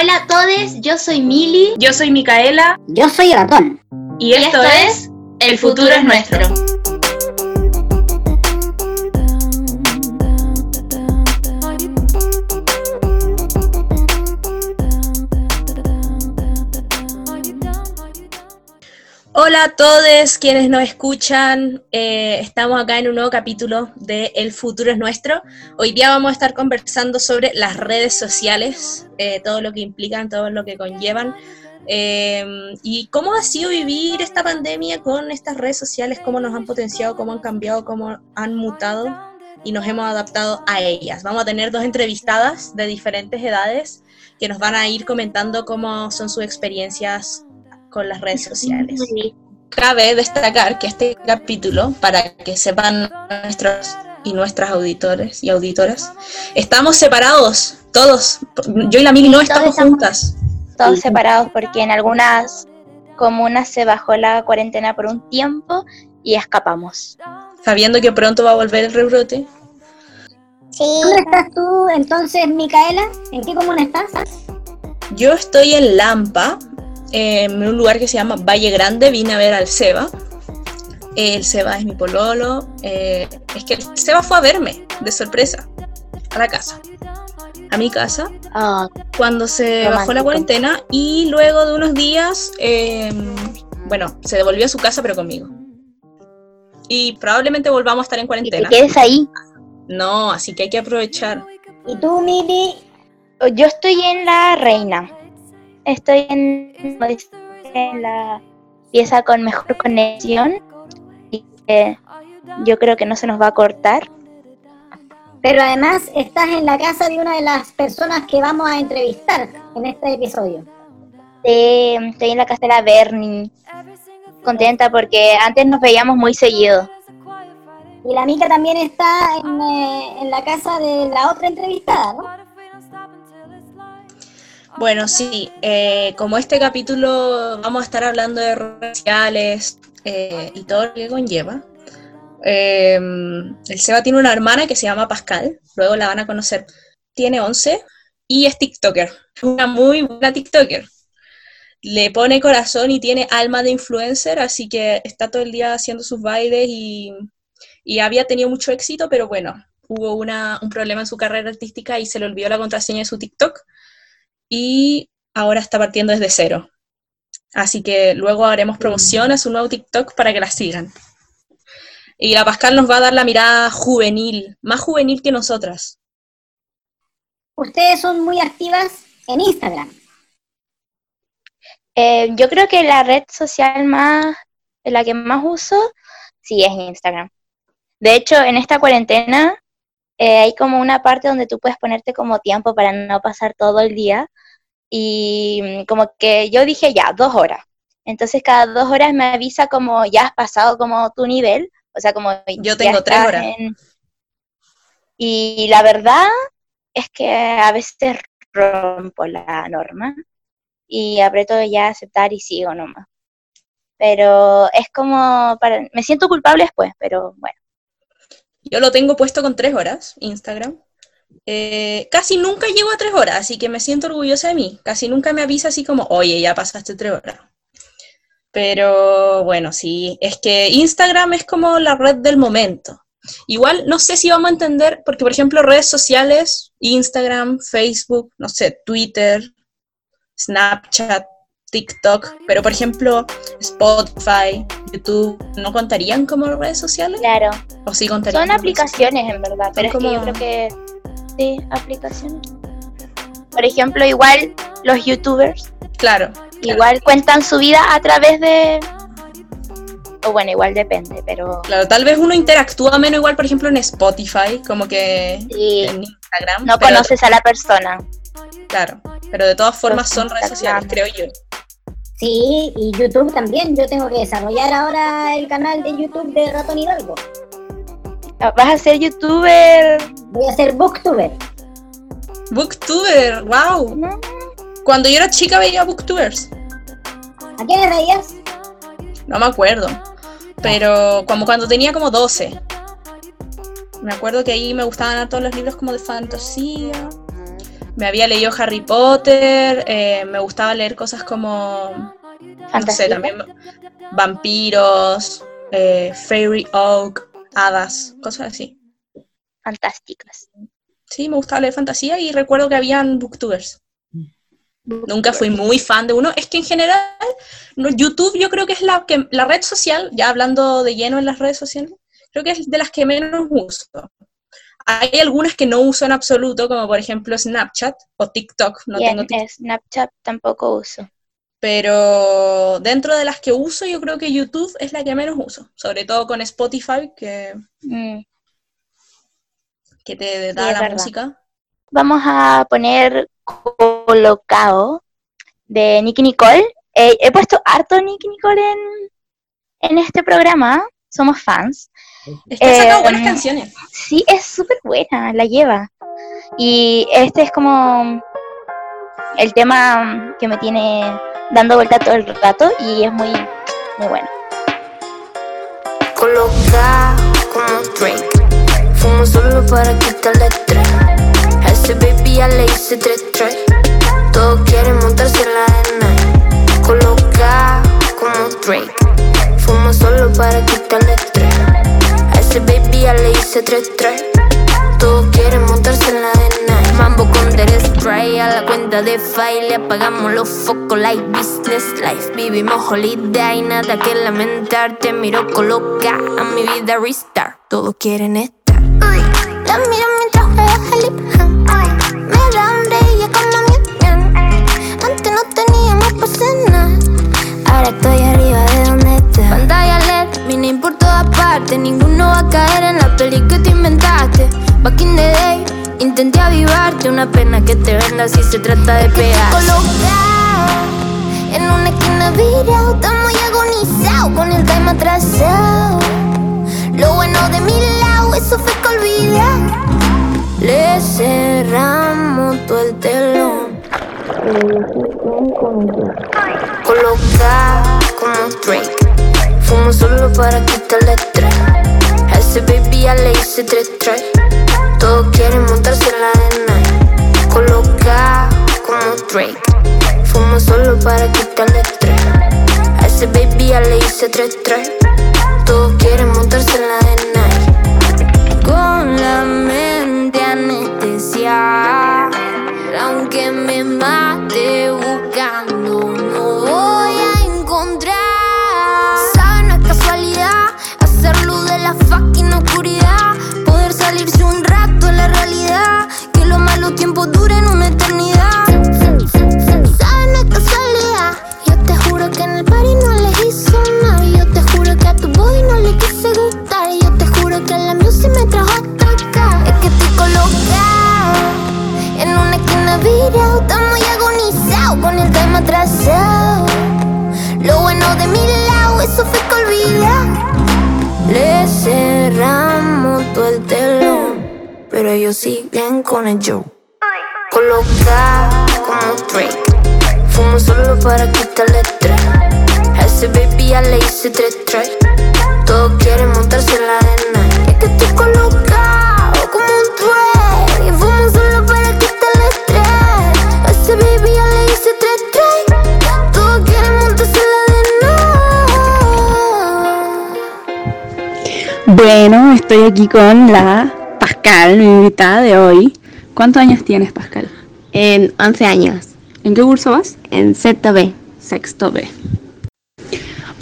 Hola a todos, yo soy Mili. Yo soy Micaela. Yo soy Ratón. Y esto, es El futuro es nuestro. Hola a todos quienes nos escuchan. Eh, estamos acá en un nuevo capítulo de El futuro es nuestro. Hoy día vamos a estar conversando sobre las redes sociales, eh, todo lo que implican, todo lo que conllevan. eh, y cómo ha sido vivir esta pandemia con estas redes sociales, cómo nos han potenciado, cómo han cambiado, cómo han mutado y nos hemos adaptado a ellas. Vamos a tener dos entrevistadas de diferentes edades que nos van a ir comentando cómo son sus experiencias con las redes sociales. Cabe destacar que este capítulo, para que sepan nuestros y nuestras auditores y auditoras, estamos separados, todos. Yo y la Mili no estamos- juntas. todos separados porque en algunas comunas se bajó la cuarentena por un tiempo y escapamos. Sabiendo que pronto va a volver el rebrote. Sí. ¿Dónde estás tú entonces, Micaela? ¿En qué comuna estás? Yo estoy en Lampa, eh, en un lugar que se llama Valle Grande. Vine a ver al Seba. El Seba es mi pololo. eh, es que el Seba fue a verme de sorpresa a la casa. A mi casa. Ah, cuando se Romántico. bajó la cuarentena y luego de unos días, eh, bueno, se devolvió a su casa pero conmigo. Y probablemente volvamos a estar en y te cuarentena. quedes ahí. No, así que hay que aprovechar. ¿Y tú, Mili? Yo estoy en la reina. Estoy en, en la pieza con mejor conexión. Y eh, yo creo que no se nos va a cortar. Pero además estás en la casa de una de las personas que vamos a entrevistar en este episodio. Estoy en la casa de la Bernie. Contenta porque antes nos veíamos muy seguido. Y la Mica también está en, eh, en la casa de la otra entrevistada, ¿no? Bueno, sí, eh, como este capítulo vamos a estar hablando de redes sociales eh, y todo lo que conlleva. eh, el Seba tiene una hermana que se llama Pascal, luego la van a conocer. Tiene 11 y es TikToker, una muy buena TikToker. Le pone corazón y tiene alma de influencer, así que está todo el día haciendo sus bailes y, y había tenido mucho éxito, pero bueno, hubo una, un problema en su carrera artística y se le olvidó la contraseña de su TikTok y ahora está partiendo desde cero. Así que luego haremos promoción a su nuevo TikTok para que la sigan. Y la Pascal nos va a dar la mirada juvenil, más juvenil que nosotras. Ustedes son muy activas en Instagram. Eh, yo creo que la red social más, la que más uso, sí es Instagram. De hecho, en esta cuarentena eh, hay como una parte donde tú puedes ponerte como tiempo para no pasar todo el día. Y mm, como que yo dije ya, dos horas. Entonces cada dos horas me avisa como ya has pasado como tu nivel. O sea, como Yo tengo tres horas. en- Y la verdad es que a veces rompo la norma y aprieto ya a aceptar y sigo nomás. Pero es como, para, me siento culpable después, pero bueno. Yo lo tengo puesto con tres horas, Instagram. Eh, casi nunca llego a tres horas, así que me siento orgullosa de mí. Casi nunca me avisa así como, oye, ya pasaste tres horas. Pero bueno, sí, es que Instagram es como la red del momento. Igual no sé si vamos a entender, porque por ejemplo redes sociales, Instagram, Facebook, no sé, Twitter, Snapchat, TikTok, pero por ejemplo Spotify, YouTube, ¿no contarían como redes sociales? Claro, ¿O sí contarían? son como aplicaciones en verdad, pero es que yo como- creo que sí, aplicaciones. Por ejemplo, igual los youtubers, Claro, igual cuentan su vida a través de... O bueno, igual depende, pero claro, tal vez uno interactúa menos igual, por ejemplo, en Spotify, como que sí, en Instagram. no pero- conoces a la persona. Claro, pero de todas formas son redes sociales, creo yo. Sí, y YouTube también. Yo tengo que desarrollar ahora el canal de YouTube de Ratón Hidalgo. Vas a ser youtuber. Voy a ser booktuber. Booktuber, wow. ¿no? Cuando yo era chica veía booktubers, ¿A quiénes veías? no me acuerdo, pero como cuando tenía como 12. Me acuerdo que ahí me gustaban a todos los libros como de fantasía. Me había leído Harry Potter, eh, me gustaba leer cosas como, no sé, también vampiros, eh, fairy oak, hadas, cosas así. Fantásticas. Sí, me gustaba leer fantasía y recuerdo que habían booktubers. Nunca fui muy fan de uno. Es que en general, YouTube yo creo que es la, que, la red social, ya hablando de lleno en las redes sociales, creo que es de las que menos uso. Hay algunas que no uso en absoluto, como por ejemplo Snapchat o TikTok. No Bien, tengo TikTok. eh, Snapchat tampoco uso. Pero dentro de las que uso, yo creo que YouTube es la que menos uso. Sobre todo con Spotify, que, Mm. que te da la música. Vamos a poner colocado de Nicky Nicole. Eh, he puesto harto Nicky Nicole en, en este programa. Somos fans. Es que ha sacado Eh, buenas canciones. Sí, es súper buena, la lleva. Y este es como el tema que me tiene dando vuelta todo el rato y es muy, muy bueno. Coloca como Drake. Fumo solo para quitarle estrés. A ese baby ya le hice tres tres. Todos quieren montarse en la arena. Coloca como Drake. Solo para quitarle estrés. A ese baby ya le hice tres tres. Todos quieren montarse en la arena. Mambo con Derek Spray a la cuenta de file. Apagamos los focos like business life. Vivimos holiday, nada que lamentar. Te miro coloca a mi vida restart. Todos quieren estar. La miro mientras juega hop. Me da hambre y plan. Antes no teníamos para cenar. Ahora estoy todas partes. Ninguno va a caer en la peli que te inventaste. Back in the day, intenté avivarte. Una pena que te venda si se trata de pegar. Colocado en una esquina virado. Estamos muy agonizados con el time atrasado. Lo bueno de mi lado, eso fue que olvidé. Le cerramos todo el telón. Coloca como Drake. Fumo solo para quitarle estrés. Ese baby ya le hice tres tres. Todos quieren montarse en la arena. Coloca como Drake. Fumo solo para quitarle estrés. A ese baby ya le hice tres tres. Todos quieren montarse en la arena. Con la mente anestesiada. Show. Coloca como Drake. Fumo solo para quitarle estrés. A ese baby ya le hice tres tres. Todos quieren montarse en la arena. Es que estoy colocado como un Drake. Y fumo solo para quitarle estrés. A ese baby ya le hice tres tres. Todos quieren montarse en la arena. Bueno, estoy aquí con la Pascal, mi invitada de hoy. ¿Cuántos años tienes, Pascal? En 11 años, ¿En qué curso vas? en ZB. Sexto B.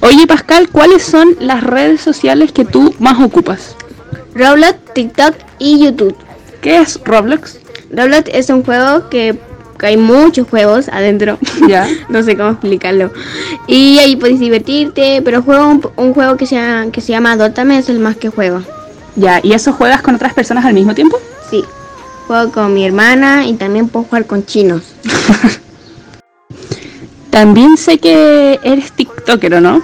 Oye, Pascal, ¿cuáles son las redes sociales que tú más ocupas? Roblox, TikTok y YouTube. ¿Qué es Roblox? Roblox es un juego que, que hay muchos juegos adentro. Ya. no sé cómo explicarlo. Y ahí puedes divertirte, pero juego un, un juego que se, llama, que se llama Dotame es el más que juego. Ya, ¿y eso juegas con otras personas al mismo tiempo? Sí. Juego con mi hermana y también puedo jugar con chinos. También sé que eres TikToker, ¿o no?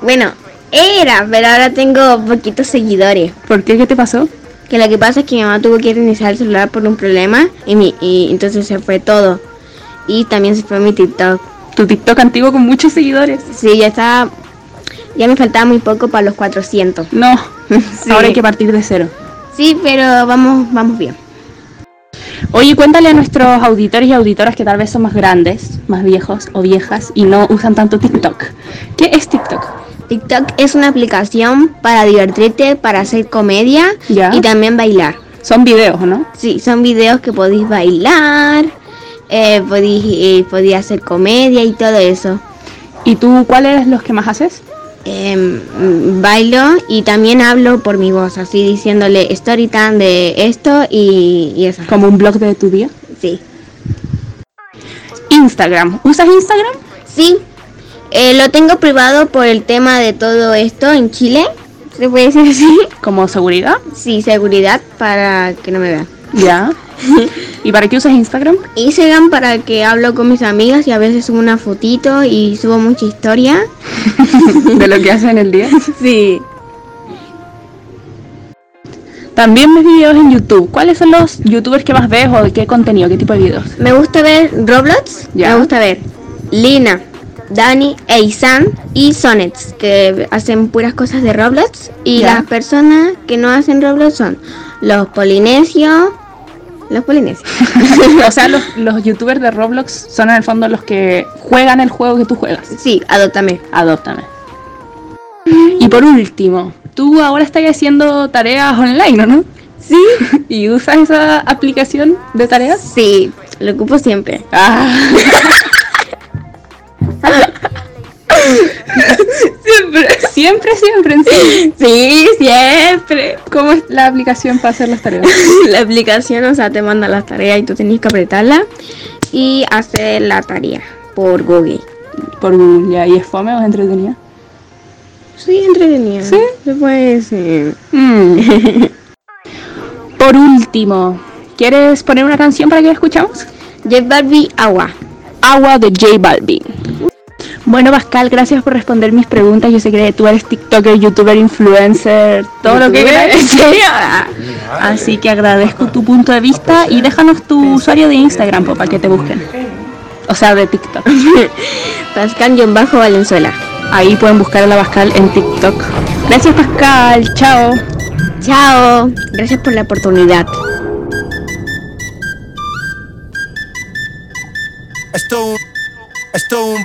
Bueno, era, pero ahora tengo poquitos seguidores. ¿Por qué? ¿Qué te pasó? Que lo que pasa es que mi mamá tuvo que reiniciar el celular por un problema y, mi, y entonces se fue todo. Y también se fue mi TikTok. Tu TikTok antiguo con muchos seguidores. Sí, ya estaba. Ya me faltaba muy poco para los 400. No, Sí. ahora hay que partir de cero. Sí, pero vamos, vamos bien. Oye, cuéntale a nuestros auditores y auditoras que tal vez son más grandes, más viejos o viejas y no usan tanto TikTok. ¿Qué es TikTok? TikTok es una aplicación para divertirte, para hacer comedia Ya. y también bailar. Son videos, ¿no? Sí, son videos que podéis bailar, eh, podéis, eh, podéis hacer comedia y todo eso. ¿Y tú cuáles los que más haces? Mm, bailo y también hablo por mi voz, así diciéndole story time de esto y, y eso. Como un blog de tu día. Sí. Instagram. ¿Usas Instagram? Sí, eh, lo tengo privado por el tema de todo esto en Chile. ¿Se puede decir así? Como seguridad. Sí, seguridad para que no me vean. Ya. ¿Y para qué usas Instagram? Instagram para que hablo con mis amigas y a veces subo una fotito y subo mucha historia. De lo que haces en el día. Sí. También ves videos en YouTube. ¿Cuáles son los youtubers que más ves o de qué contenido, qué tipo de videos? Me gusta ver Roblox. Ya. Me gusta ver Lina, Dani, Eisan y Sonnets, que hacen puras cosas de Roblox. Y Ya. las personas que no hacen Roblox son los polinesios. Los polinesios. o sea, los, los youtubers de Roblox son en el fondo los que juegan el juego que tú juegas. Sí, adóptame. Adóptame. Y por último, tú ahora estás haciendo tareas online, ¿o ¿no? Sí. ¿Y usas esa aplicación de tareas? Sí, lo ocupo siempre. Ah. siempre, siempre, sí. Sí, siempre. ¿Cómo es la aplicación para hacer las tareas? La aplicación, o sea, te manda las tareas y tú tenés que apretarla y hacer la tarea por Google. Por Google, ya. ¿Y es fome o es entretenida? Sí, entretenida. ¿Sí? Decir. Mm. Por último, ¿quieres poner una canción para que la escuchamos? J Barbie Agua. Agua de J Balvin. Bueno, Pascal, gracias por responder mis preguntas. Yo sé que tú eres TikToker, YouTuber, influencer, todo lo que quieras. Sí. Así que agradezco tu punto de vista y déjanos tu usuario de Instagram para que te busquen. O sea, de TikTok. Pascal-Bajo Valenzuela. Ahí pueden buscar a la Pascal en TikTok. Gracias, Pascal. Chao. Chao. Gracias por la oportunidad. Esto esto un,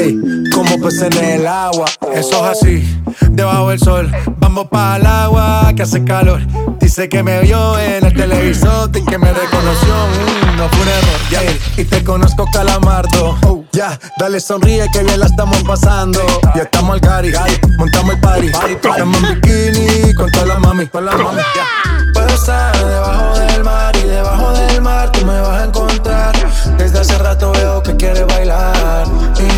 Ey, como peces en el agua. Eso es así, debajo del sol. Vamos para el agua que hace calor. Dice que me vio en el televisor y que me reconoció. Mm, no fue un error, ya. Y te conozco, calamardo. Oh, ya, dale sonríe que bien la estamos pasando. Ya estamos al gari, montamos el party. Estamos en bikini con toda la mami, con la mami. ya. Puedo estar debajo del mar y debajo del mar tú me vas a encontrar. Desde hace rato veo que quieres bailar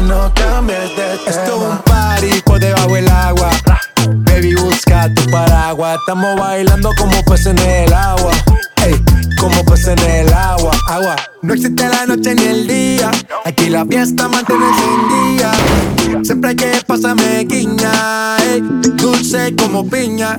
no cambies de tema. Esto es un party por debajo del agua. Baby, busca tu paraguas. Estamos bailando como peces en el agua. Ey, como peces en el agua. Agua. No existe la noche ni el día. Aquí la fiesta mantiene encendida. Siempre hay que pasarme guiña. ey, dulce como piña.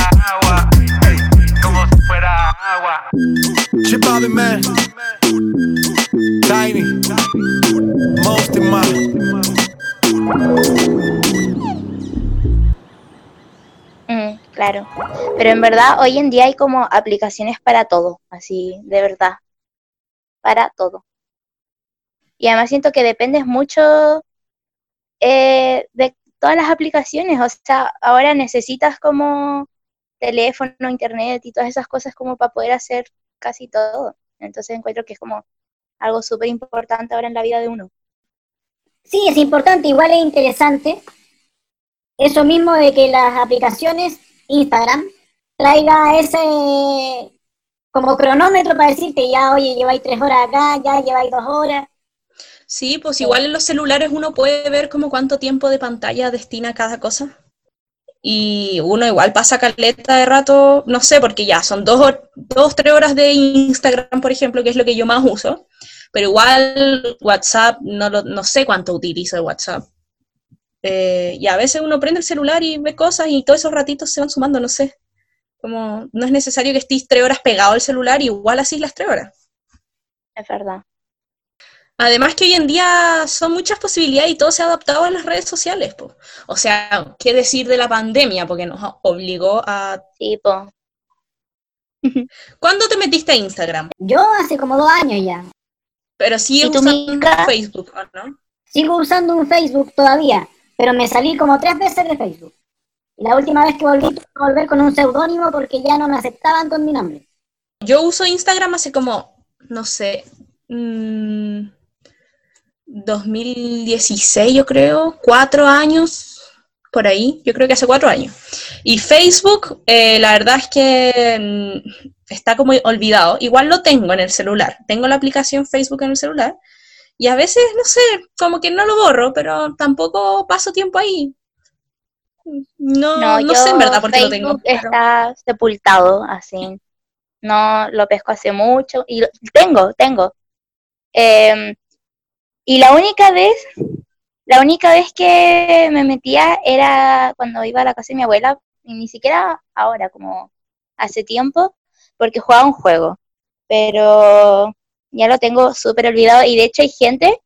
agua. Man, Tiny. Mm, claro. Pero en verdad, hoy en día hay como aplicaciones para todo, así, de verdad. Para todo. Y además siento que dependes mucho eh, de todas las aplicaciones. O sea, ahora necesitas como teléfono, internet y todas esas cosas como para poder hacer casi todo. Entonces encuentro que es como algo súper importante ahora en la vida de uno. Sí, es importante, igual es interesante. Eso mismo de que las aplicaciones Instagram traiga ese como cronómetro para decirte ya, oye, lleváis tres horas acá, ya lleváis dos horas. Sí, pues igual en los celulares uno puede ver como cuánto tiempo de pantalla destina cada cosa. Y uno igual pasa caleta de rato, no sé, porque ya son dos, dos, tres horas de Instagram, por ejemplo, que es lo que yo más uso. Pero igual WhatsApp, no, lo- no sé cuánto utilizo de WhatsApp. Eh, y a veces uno prende el celular y ve cosas y todos esos ratitos se van sumando, no sé. Como no es necesario que estés tres horas pegado al celular, igual así las tres horas. Es verdad. Además que hoy en día son muchas posibilidades y todo se ha adaptado a las redes sociales. po. O sea, ¿qué decir de la pandemia? Porque nos obligó a... Sí, po. ¿Cuándo te metiste a Instagram? Yo hace como dos años ya. Pero sigues ¿Y tú, usando Mica? Facebook, ¿o no? Sigo usando un Facebook todavía, pero me salí como tres veces de Facebook. Y la última vez que volví, tuve que volver con un seudónimo porque ya no me aceptaban con mi nombre. Yo uso Instagram hace como, no sé, mm, 2016 yo creo, cuatro años, por ahí, yo creo que hace cuatro años. Y Facebook, eh, la verdad es que mm, está como olvidado. Igual lo tengo en el celular, tengo la aplicación Facebook en el celular. Y a veces, no sé, como que no lo borro, pero tampoco paso tiempo ahí. No, no, sé en verdad por qué lo tengo. Pero- está sepultado, así. No lo pesco hace mucho. Y lo- tengo, tengo. Em, y la única vez, la única vez que me metía era cuando iba a la casa de mi abuela, y ni siquiera ahora, como hace tiempo, porque jugaba un juego. Pero ya lo tengo súper olvidado. Y de hecho hay gente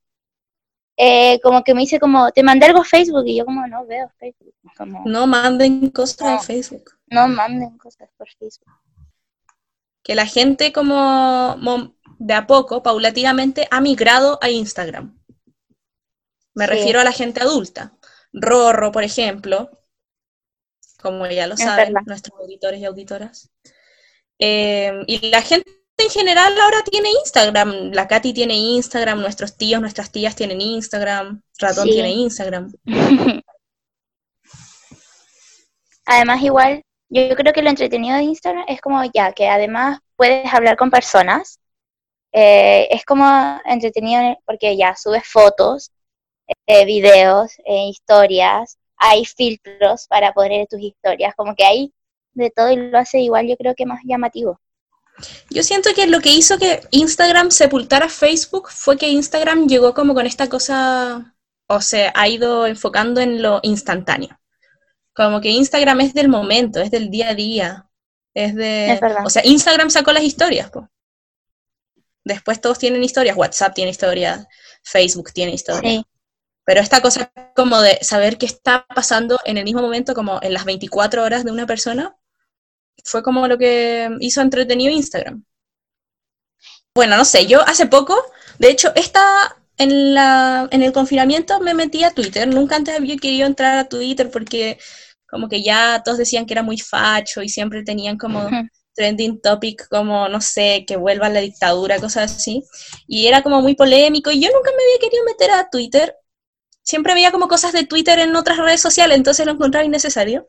eh, como que me dice como, te mandé algo a Facebook, y yo como no veo Facebook. Como, No manden cosas No. Facebook. no manden cosas por Facebook. que la gente como mo- de a poco, paulatinamente, ha migrado a Instagram. Me Sí. refiero a la gente adulta. Rorro, por ejemplo, como ya lo Es saben verdad. nuestros auditores y auditoras. Eh, y la gente en general ahora tiene Instagram. La Katy tiene Instagram, nuestros tíos, nuestras tías tienen Instagram, Ratón Sí. tiene Instagram. Además, igual, yo creo que lo entretenido de Instagram es como ya, que además puedes hablar con personas. Eh, es como entretenido en- porque ya subes fotos, eh, videos, eh, historias, hay filtros para poner tus historias, como que hay de todo y lo hace igual, yo creo que más llamativo. Yo siento que lo que hizo que Instagram sepultara Facebook fue que Instagram llegó como con esta cosa, o sea, ha ido enfocando en lo instantáneo. Como que Instagram es del momento, es del día a día, es de... Es verdad. O sea, Instagram sacó las historias, po. Después todos tienen historias, WhatsApp tiene historias, Facebook tiene historias. Sí, Pero esta cosa como de saber qué está pasando en el mismo momento, como en las 24 horas de una persona, fue como lo que hizo entretenido Instagram. Bueno, no sé, yo hace poco, de hecho, esta, en, la, en el confinamiento me metí a Twitter, nunca antes había querido entrar a Twitter porque como que ya todos decían que era muy facho y siempre tenían como. Trending topic como, no sé, que vuelva la dictadura, cosas así. Y era como muy polémico y yo nunca me había querido meter a Twitter. Siempre veía como cosas de Twitter en otras redes sociales, entonces lo encontraba innecesario.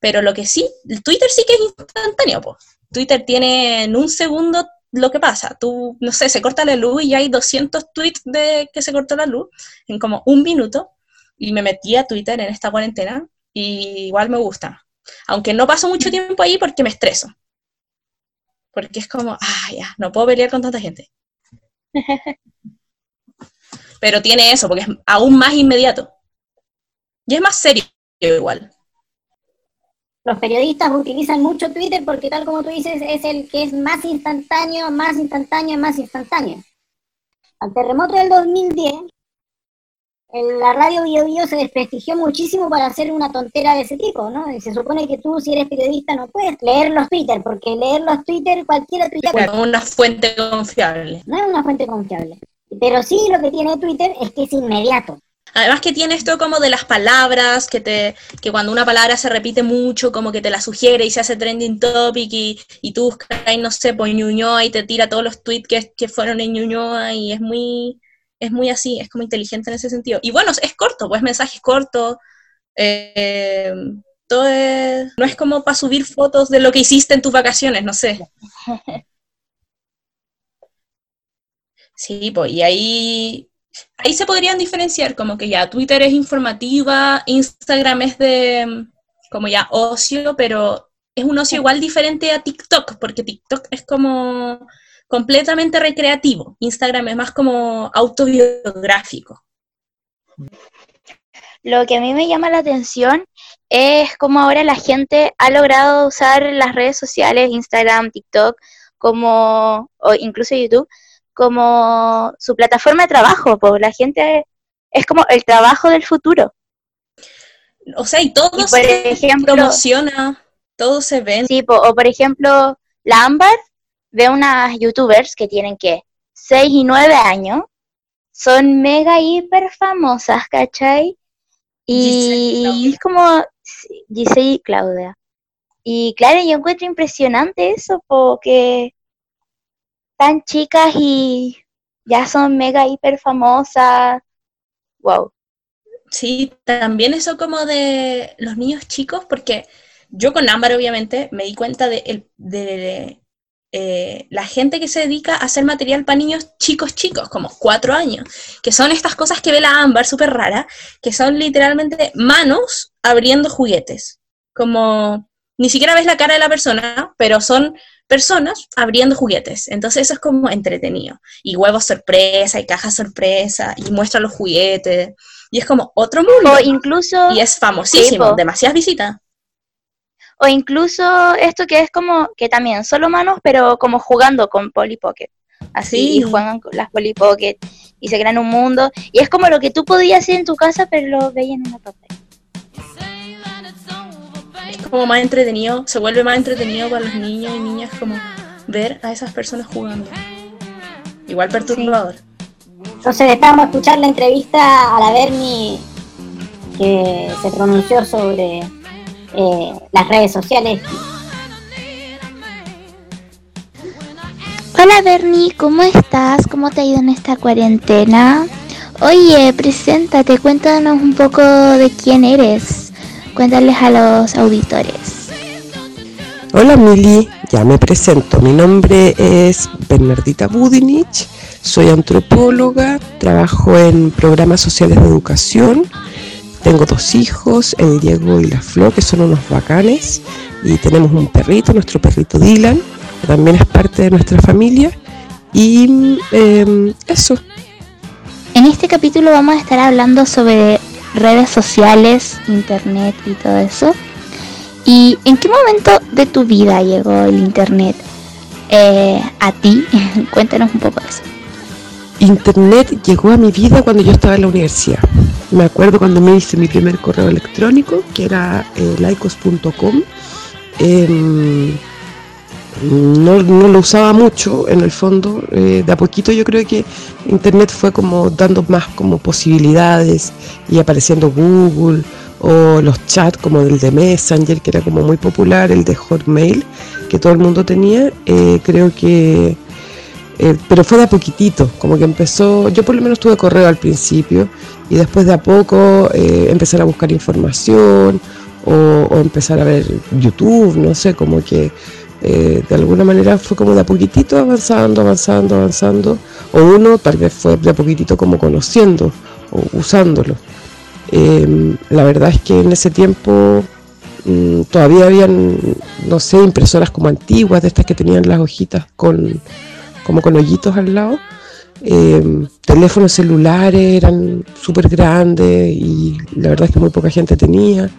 Pero lo que sí, Twitter sí que es instantáneo, po. Twitter tiene en un segundo lo que pasa. Tú, no sé, se corta la luz y hay 200 tweets de que se cortó la luz en como un minuto. Y me metí a Twitter en esta cuarentena y igual me gusta. Aunque no paso mucho tiempo ahí porque me estreso. Porque es como, ah, ya, no puedo pelear con tanta gente. Pero tiene eso, porque es aún más inmediato. Y es más serio igual. Los periodistas utilizan mucho Twitter porque tal como tú dices, es el que es más instantáneo, más instantáneo, más instantáneo. Al terremoto del 2010, en la radio Bio Bio se desprestigió muchísimo para hacer una tontera de ese tipo, ¿no? Y se supone que tú, si eres periodista, no puedes leer los Twitter, porque leer los Twitter cualquiera tuitea Bueno, una fuente confiable. no es una fuente confiable. Pero sí lo que tiene Twitter es que es inmediato. Además que tiene esto como de las palabras, que te que cuando una palabra se repite mucho, como que te la sugiere y se hace trending topic y, y tú buscas, ahí, no sé, pues Ñuñoa y te tira todos los tweets que, que fueron en Ñuñoa y es muy, es muy así, es como inteligente en ese sentido. Y bueno, es corto, pues mensajes cortos, eh, todo es- no es como para subir fotos de lo que hiciste en tus vacaciones, no sé. Sí, pues, y ahí, ahí se podrían diferenciar, como que ya Twitter es informativa, Instagram es de como ya ocio, pero es un ocio igual diferente a TikTok, porque TikTok es como completamente recreativo, Instagram es más como autobiográfico. Lo que a mí me llama la atención es cómo ahora la gente ha logrado usar las redes sociales, Instagram, TikTok, como, o incluso YouTube, como su plataforma de trabajo, pues la gente es como el trabajo del futuro. O sea, y todo Y por se ejemplo- promociona, todo se vende. Sí, po- o por ejemplo, la Ámbar ve unas youtubers que tienen que 6 y 9 años, son mega hiper famosas, ¿cachai? Y, es como Giselle y Claudia. Y claro, yo encuentro impresionante eso, porque tan chicas y ya son mega hiper famosas. Wow. Sí, también eso como de los niños chicos, porque yo con Ámbar obviamente me di cuenta de, el- de, eh, la gente que se dedica a hacer material para niños chicos chicos, como cuatro años, que son estas cosas que ve la Ámbar súper rara, que son literalmente manos abriendo juguetes, como ni siquiera ves la cara de la persona, pero son personas abriendo juguetes, entonces eso es como entretenido, y huevos sorpresa, y cajas sorpresa, y muestra los juguetes, y es como otro mundo. O incluso... Y es famosísimo, demasiadas visitas. O incluso esto que es como, que también solo manos, pero como jugando con Polly Pocket. Así, Sí. y juegan con las Polly Pocket y se crean un mundo. Y es como lo que tú podías hacer en tu casa, pero lo veías en una pantalla. Es como más entretenido, se vuelve más entretenido para los niños y niñas como ver a esas personas jugando. Igual perturbador. Entonces estamos a escuchar la entrevista a la Bernie que se pronunció sobre eh, las redes sociales. Hola Bernie, ¿cómo estás? ¿Cómo te ha ido en esta cuarentena? Oye, preséntate, cuéntanos un poco de quién eres. Cuéntales a los auditores. Hola Mili, ya me presento. Mi nombre es Bernardita Budinich, soy antropóloga, trabajo en programas sociales de educación, tengo dos hijos, el Diego y la Flor, que son unos bacanes, y tenemos un perrito, nuestro perrito Dylan, que también es parte de nuestra familia, y em, eso. En este capítulo vamos a estar hablando sobre redes sociales, internet y todo eso. ¿Y en qué momento de tu vida llegó el internet eh, a ti? Cuéntanos un poco de eso. Internet llegó a mi vida cuando yo estaba en la universidad. Me acuerdo cuando me hice mi primer correo electrónico, que era eh, laicos.com. Em, no, lo usaba mucho en el fondo. eh, de a poquito yo creo que Internet fue como dando más como posibilidades y apareciendo Google o los chats como el de Messenger, que era como muy popular, el de Hotmail, que todo el mundo tenía. eh, creo que eh, pero fue de a poquitito, como que empezó, yo por lo menos tuve correo al principio y después de a poco eh, empezar a buscar información o, empezar a ver YouTube, no sé, como que eh, de alguna manera fue como de a poquitito avanzando, avanzando, avanzando, o uno tal vez fue de a poquitito como conociendo o usándolo. Eh, la verdad es que en ese tiempo mm, todavía habían, no sé, impresoras como antiguas, de estas que tenían las hojitas con como con hoyitos al lado. Eh, teléfonos celulares eran súper grandes y la verdad es que muy poca gente tenía.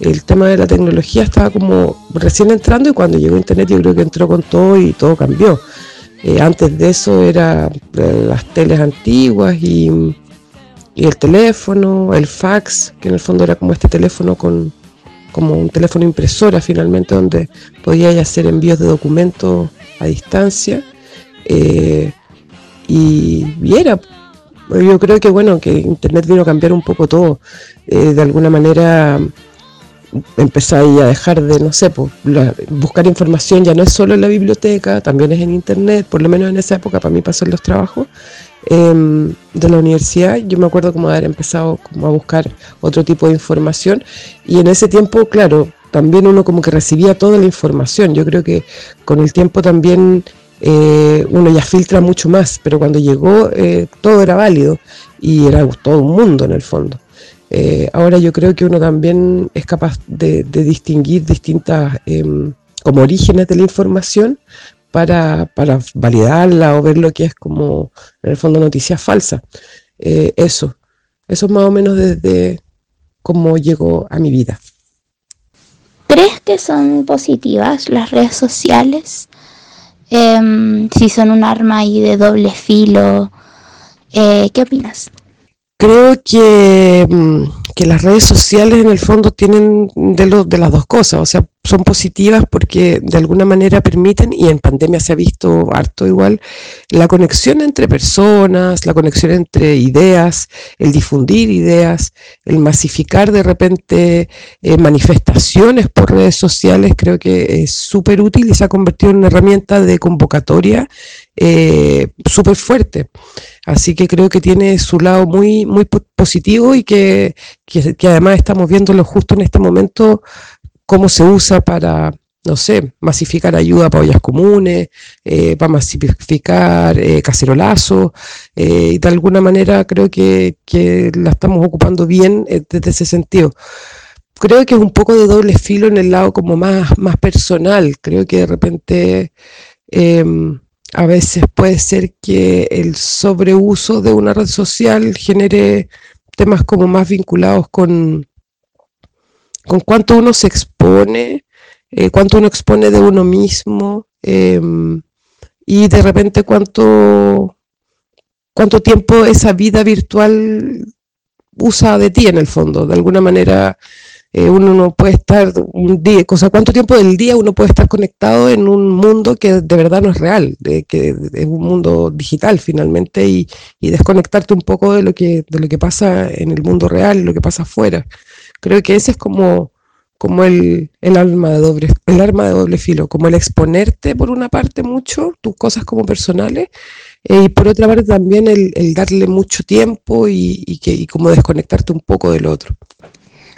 El tema de la tecnología estaba como recién entrando y cuando llegó Internet yo creo que entró con todo y todo cambió. Eh, antes de eso era eh, las teles antiguas y, y el teléfono, el fax, que en el fondo era como este teléfono con como un teléfono impresora finalmente donde podía hacer envíos de documentos a distancia. Eh, y, y era. Yo creo que bueno, que Internet vino a cambiar un poco todo. Eh, de alguna manera empezáis a dejar de, no sé, pues, la- buscar información ya no es solo en la biblioteca, también es en internet, por lo menos en esa época para mí pasó en los trabajos em, de la universidad, yo me acuerdo como haber empezado como a buscar otro tipo de información y en ese tiempo, claro, también uno como que recibía toda la información, yo creo que con el tiempo también eh, uno ya filtra mucho más, pero cuando llegó eh, todo era válido y era todo un mundo en el fondo. Eh, ahora yo creo que uno también es capaz de, distinguir distintas em, como orígenes de la información para, para validarla o ver lo que es como en el fondo noticias falsas. Eso, eso es más o menos desde cómo llegó a mi vida. ¿Crees que son positivas las redes sociales? Em, si son un arma ahí de doble filo, eh, ¿qué opinas? Creo que, mm, que las redes sociales en el fondo tienen de, lo- de las dos cosas, o sea, son positivas porque de alguna manera permiten, y en pandemia se ha visto harto igual, la conexión entre personas, la conexión entre ideas, el difundir ideas, el masificar de repente eh, manifestaciones por redes sociales, creo que es súper útil y se ha convertido en una herramienta de convocatoria eh, súper fuerte. Así que creo que tiene su lado muy, muy po- positivo y que, que, que además estamos viéndolo justo en este momento, cómo se usa para, no sé, masificar ayuda para ollas comunes, eh, para masificar eh, eh, y de alguna manera creo que, que la estamos ocupando bien eh, desde ese sentido. Creo que es un poco de doble filo en el lado como más, más personal. Creo que de repente em, a veces puede ser que el sobreuso de una red social genere temas como más vinculados con, con cuánto uno se expone, eh, cuánto uno expone de uno mismo em, y de repente cuánto, cuánto tiempo esa vida virtual usa de ti en el fondo. De alguna manera eh, uno no puede estar un día, o sea, cuánto tiempo del día uno puede estar conectado en un mundo que de verdad no es real, que es un mundo digital finalmente y, y desconectarte un poco de lo que de lo que pasa en el mundo real, lo que pasa afuera. Creo que ese es como como el, el alma de doble, el arma de doble filo, como el exponerte por una parte mucho, tus cosas como personales, eh, y por otra parte también el, el darle mucho tiempo y, y que, y como desconectarte un poco del otro.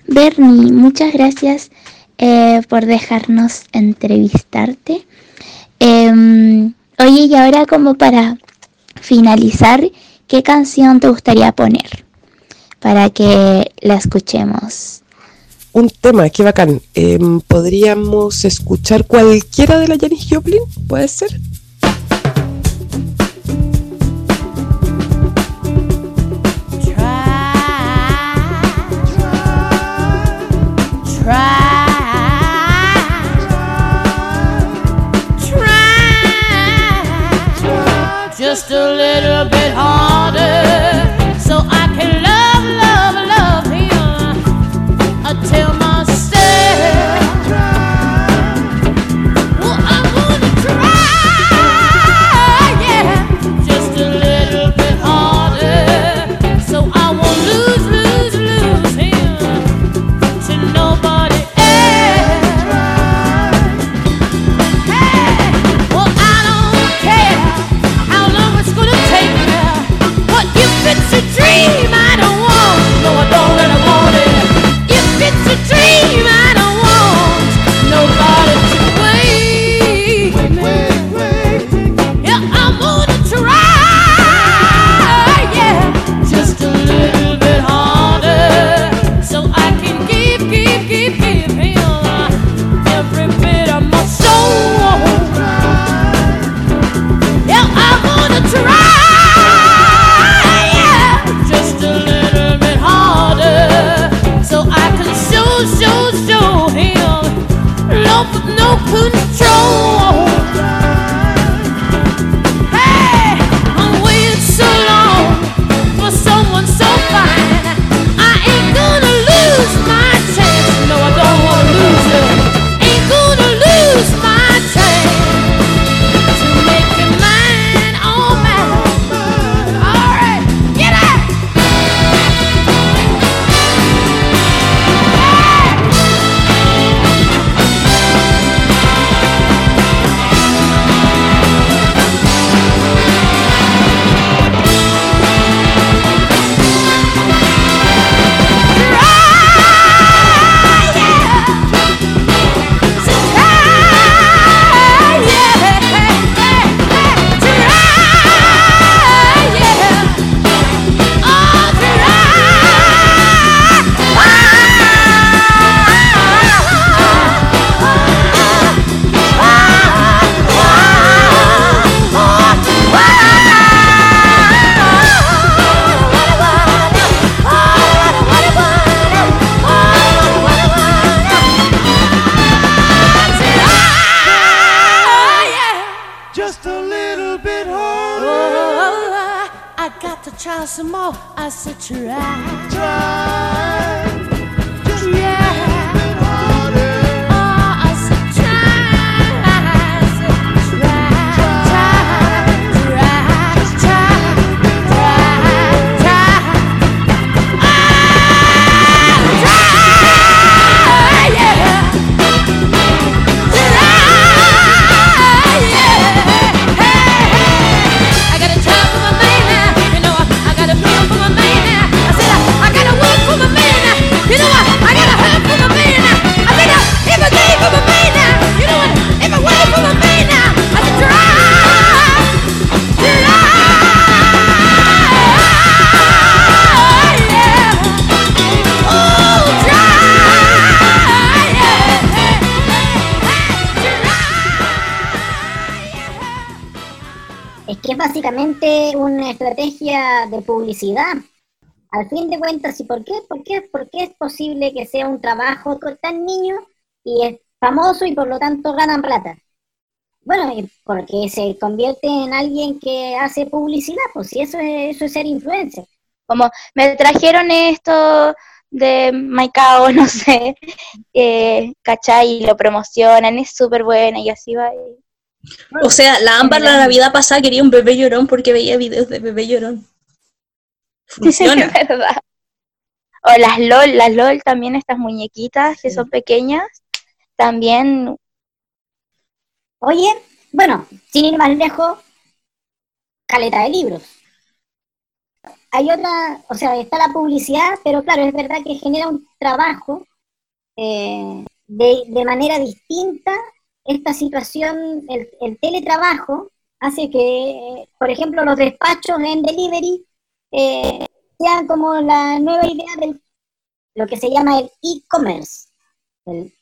Bernie, muchas gracias eh, por dejarnos entrevistarte. Em, oye, y ahora como para finalizar, ¿qué canción te gustaría poner? Para que la escuchemos. Un tema, qué bacán. Em, ¿Podríamos escuchar cualquiera de la Janis Joplin? ¿Puede ser? just a little bit lose your no control. Básicamente una estrategia de publicidad. Al fin de cuentas, ¿y por qué? ¿Por qué, por qué es posible que sea un trabajo tan niño y es famoso y por lo tanto ganan plata? Bueno, porque se convierte en alguien que hace publicidad, pues si eso es, eso es ser influencer. Como me trajeron esto de Maicao, no sé, eh, ¿cachai? Y lo promocionan, es súper buena y así va. O sea, la Ámbar la Navidad pasada quería un bebé llorón porque veía videos de bebé llorón. Funciona. Es verdad. O las LOL, las LOL también, estas muñequitas que son pequeñas, también Oye, bueno, sin ir más lejos, caleta de libros. Hay otra, o sea, está la publicidad, pero claro, es verdad que genera un trabajo eh, de, de manera distinta. Esta situación, el, el teletrabajo, hace que, por ejemplo, los despachos en delivery eh, sean como la nueva idea de lo que se llama el e-commerce. El,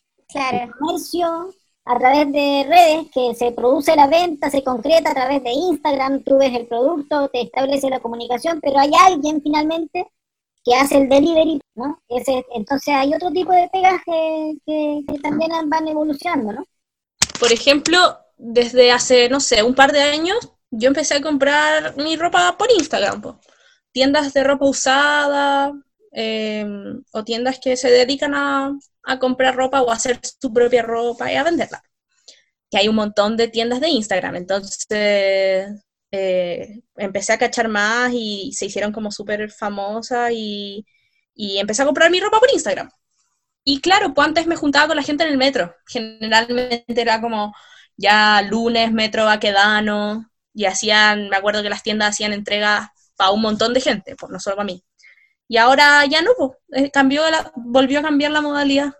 el comercio a través de redes que se produce la venta, se concreta a través de Instagram, tú ves el producto, te establece la comunicación, pero hay alguien finalmente que hace el delivery, ¿no? Ese, entonces hay otro tipo de pegas que, que- que también van evolucionando, ¿no? Por ejemplo, desde hace, no sé, un par de años, yo empecé a comprar mi ropa por Instagram. Tiendas de ropa usada, eh, o tiendas que se dedican a, a comprar ropa o a hacer su propia ropa y a venderla. Que hay un montón de tiendas de Instagram. Entonces, eh, empecé a cachar más y se hicieron como súper famosas y, y empecé a comprar mi ropa por Instagram. Y claro, pues antes me juntaba con la gente en el metro. Generalmente era como ya lunes, metro Baquedano, y hacían, me acuerdo que las tiendas hacían entregas para un montón de gente, pues no solo para mí. Y ahora ya no, pues, eh, cambió la, volvió a cambiar la modalidad.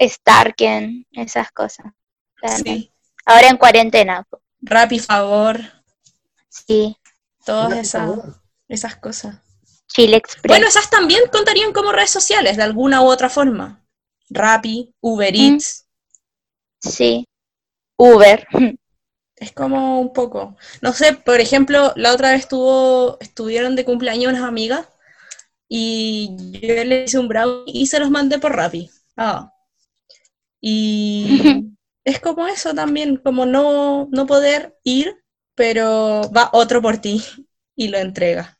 Starken, esas cosas. Sí. Ahora en cuarentena. Rappi favor, Sí, todas esas, esas cosas. Chile Express. Bueno, esas también contarían como redes sociales, de alguna u otra forma. Rappi, Uber Eats, Sí. Uber. Es como un poco. No sé, por ejemplo, la otra vez estuvo, estuvieron de cumpleaños unas amigas y yo les hice un brownie y se los mandé por Rappi. Ah. Y es como eso también, como no, no poder ir, pero va otro por ti y lo entrega.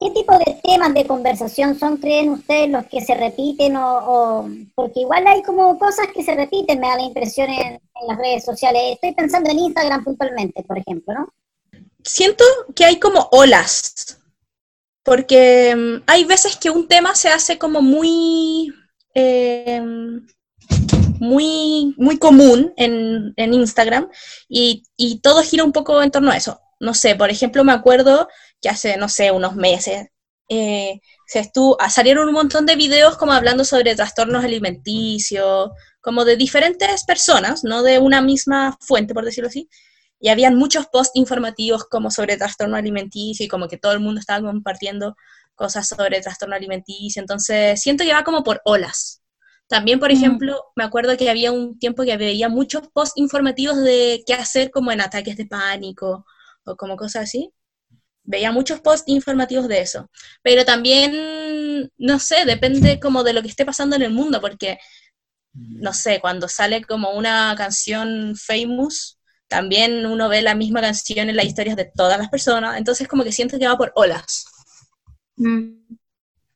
¿Qué tipo de temas de conversación son, creen ustedes, los que se repiten? O, o- porque igual hay como cosas que se repiten, me da la impresión en, las redes sociales. Estoy pensando en Instagram puntualmente, por ejemplo, ¿no? Siento que hay como olas, porque mm, hay veces que un tema se hace como muy, eh, muy, muy común en, en Instagram y, y todo gira un poco en torno a eso. No sé, por ejemplo, me acuerdo que hace, no sé, unos meses eh, se estuvo, ah, salieron un montón de videos como hablando sobre trastornos alimenticios, como de diferentes personas, no de una misma fuente, por decirlo así. Y habían muchos posts informativos como sobre trastorno alimenticio y como que todo el mundo estaba compartiendo cosas sobre trastorno alimenticio. Entonces, siento que va como por olas. También, por ejemplo, me acuerdo que había un tiempo que veía muchos posts informativos de qué hacer como en ataques de pánico o como cosas así. Veía muchos posts informativos de eso. Pero también, no sé, depende como de lo que esté pasando en el mundo, porque, no sé, cuando sale como una canción famous, también uno ve la misma canción en las historias de todas las personas, entonces como que siento que va por olas. Mm.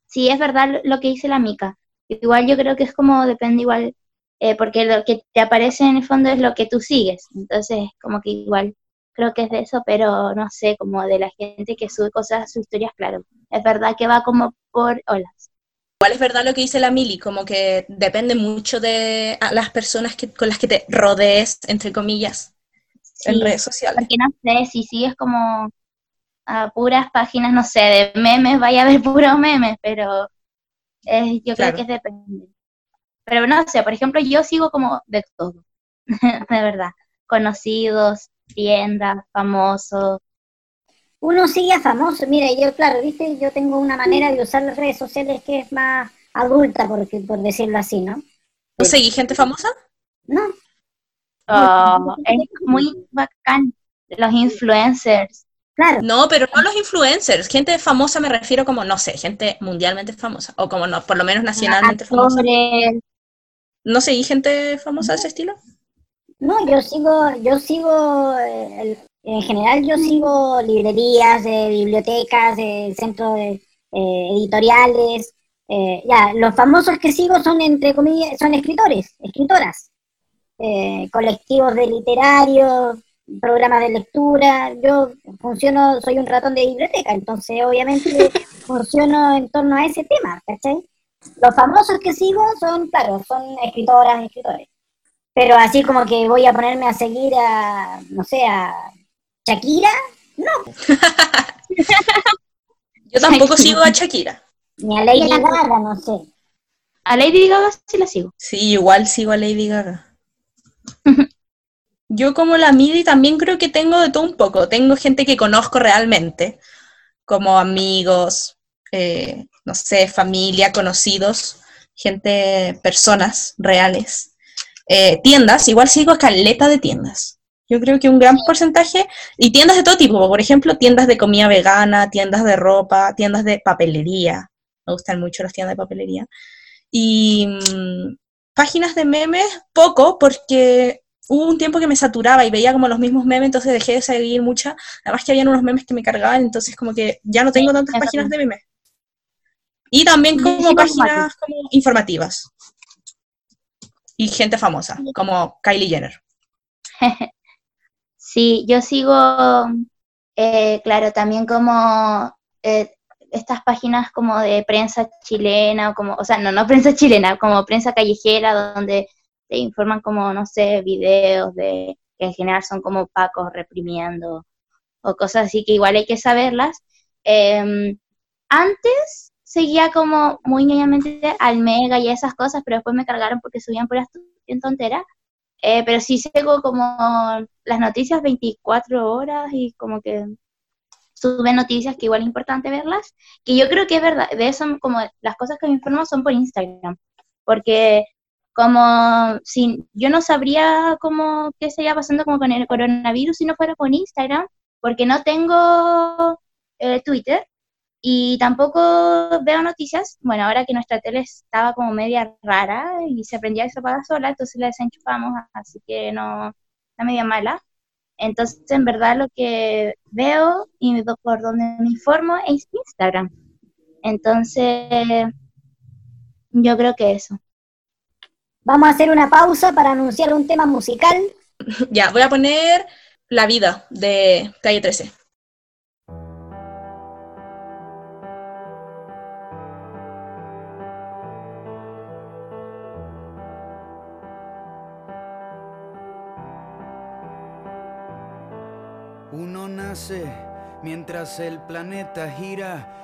Sí, es verdad lo- lo que dice la Mica. Igual yo creo que es como depende igual, eh, porque lo que te aparece en el fondo es lo que tú sigues. Entonces, como que igual creo que es de eso, pero no sé, como de la gente que sube cosas sus historias, claro. Es verdad que va como por olas. Igual es verdad lo que dice la Mili, como que depende mucho de las personas que, con las que te rodees, entre comillas, en Sí, redes sociales. Porque no sé, si sigues como a puras páginas, no sé, de memes, vaya a haber puros memes, pero eh, yo Claro. creo que es depende. Pero no sé, por ejemplo, yo sigo como de todo, de verdad. Conocidos, tiendas, famosos. Uno sigue a famosos. Mira, yo, claro, viste, yo tengo una manera de usar las redes sociales que es más adulta, por, por decirlo así, ¿no? ¿Tú seguís gente famosa? No. Oh, es muy bacán. Los influencers. Claro. No, pero no los influencers. Gente famosa me refiero como, no sé, gente mundialmente famosa. O como no, por lo menos nacionalmente famosa. ¿No seguí gente famosa de ese estilo? No, yo sigo, yo sigo, eh, el- en general yo sigo librerías, eh, bibliotecas, eh, centros eh, editoriales. eh, ya, los famosos que sigo son, entre comillas, son escritores, escritoras, eh, colectivos de literarios, programas de lectura. Yo funciono, soy un ratón de biblioteca, entonces obviamente funciono en torno a ese tema, ¿cachai? Los famosos que sigo son, claro, son escritoras, escritores. Pero así como que voy a ponerme a seguir a, no sé, a Shakira, no. Yo tampoco sigo a Shakira. Ni a Lady Gaga, no sé. A Lady Gaga sí la sigo. Sí, igual sigo a Lady Gaga. Yo como la Midi también creo que tengo de todo un poco. Tengo gente que conozco realmente, como amigos, eh, no sé, familia, conocidos, gente, personas reales. Eh, tiendas, igual sigo a caleta de tiendas. Yo creo que un gran porcentaje, y tiendas de todo tipo, por ejemplo, tiendas de comida vegana, tiendas de ropa, tiendas de papelería. Me gustan mucho las tiendas de papelería. Y mm, páginas de memes, poco, porque hubo un tiempo que me saturaba y veía como los mismos memes, entonces dejé de seguir muchas. Además que habían unos memes que me cargaban, entonces como que ya no tengo tantas páginas de memes. Y también como páginas como informativas. Y gente famosa, como Kylie Jenner. Sí, yo sigo, eh, claro, también como eh, estas páginas como de prensa chilena, o como, o sea, no, no prensa chilena, como prensa callejera, donde te informan como, no sé, videos de que en general son como pacos reprimiendo o cosas así que igual hay que saberlas. Em, antes seguía como muy ñoñamente al Mega y esas cosas, pero después me cargaron porque subían puras tonteras. Eh, pero sí sigo como las noticias 24 horas y como que suben noticias que igual es importante verlas, que yo creo que es verdad, de eso como las cosas que me informo son por Instagram, porque como si yo no sabría cómo qué estaría pasando como con el coronavirus si no fuera con Instagram, porque no tengo eh, Twitter y tampoco veo noticias. Bueno, ahora que nuestra tele estaba como media rara y se prendía y se apagaba sola, entonces la desenchufamos, así que no, está media mala. Entonces, en verdad, lo que veo y por donde me informo es Instagram. Entonces, yo creo que eso. Vamos a hacer una pausa para anunciar un tema musical. Ya, voy a poner La vida de Calle 13. Mientras el planeta gira,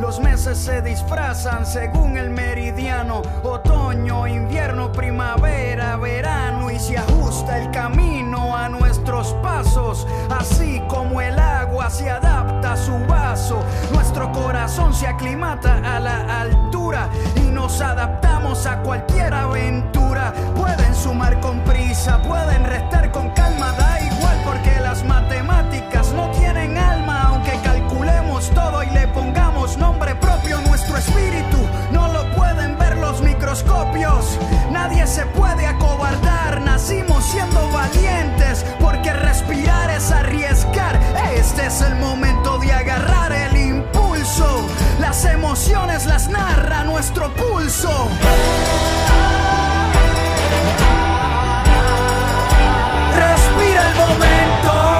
los meses se disfrazan según el meridiano, otoño, invierno, primavera, verano y se ajusta el camino a nuestros pasos, así como el agua se adapta a su vaso. Nuestro corazón se aclimata a la altura y nos adaptamos a cualquier aventura. Pueden sumar con prisa, pueden restar con espíritu no lo pueden ver los microscopios. Nadie se puede acobardar, nacimos siendo valientes, porque respirar es arriesgar. Este es el momento de agarrar el impulso. Las emociones las narra nuestro pulso. Respira el momento.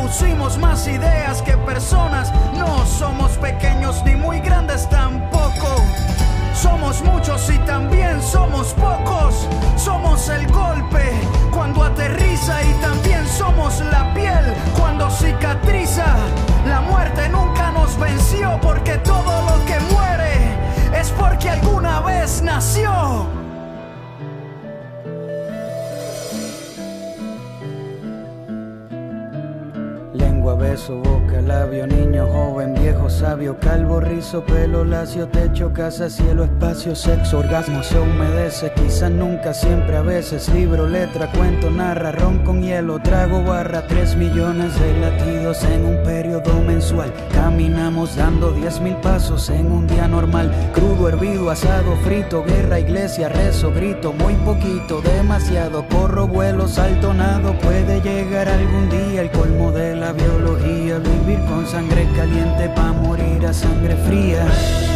reproducimos más ideas que personas. No somos pequeños ni muy grandes tampoco. Somos muchos y también somos pocos. Somos el golpe cuando aterriza y también somos la piel cuando cicatriza. La muerte nunca nos venció porque todo lo que muere es porque alguna vez nació. Lengua, beso, boca, labio, niño, joven, viejo, sabio, calvo, rizo, pelo, lacio, techo, casa, cielo, espacio, sexo, orgasmo, se humedece, quizás nunca, siempre, a veces, libro, letra, cuento, narra, ron con hielo, trago, barra, tres millones de latidos en un periodo mensual, caminamos dando diez mil pasos en un día normal, crudo, hervido, asado, frito, guerra, iglesia, rezo, grito, muy poquito, demasiado, corro, vuelo, salto, nado, puede llegar algún día el colmo de la vivir con sangre caliente pa' morir a sangre fría.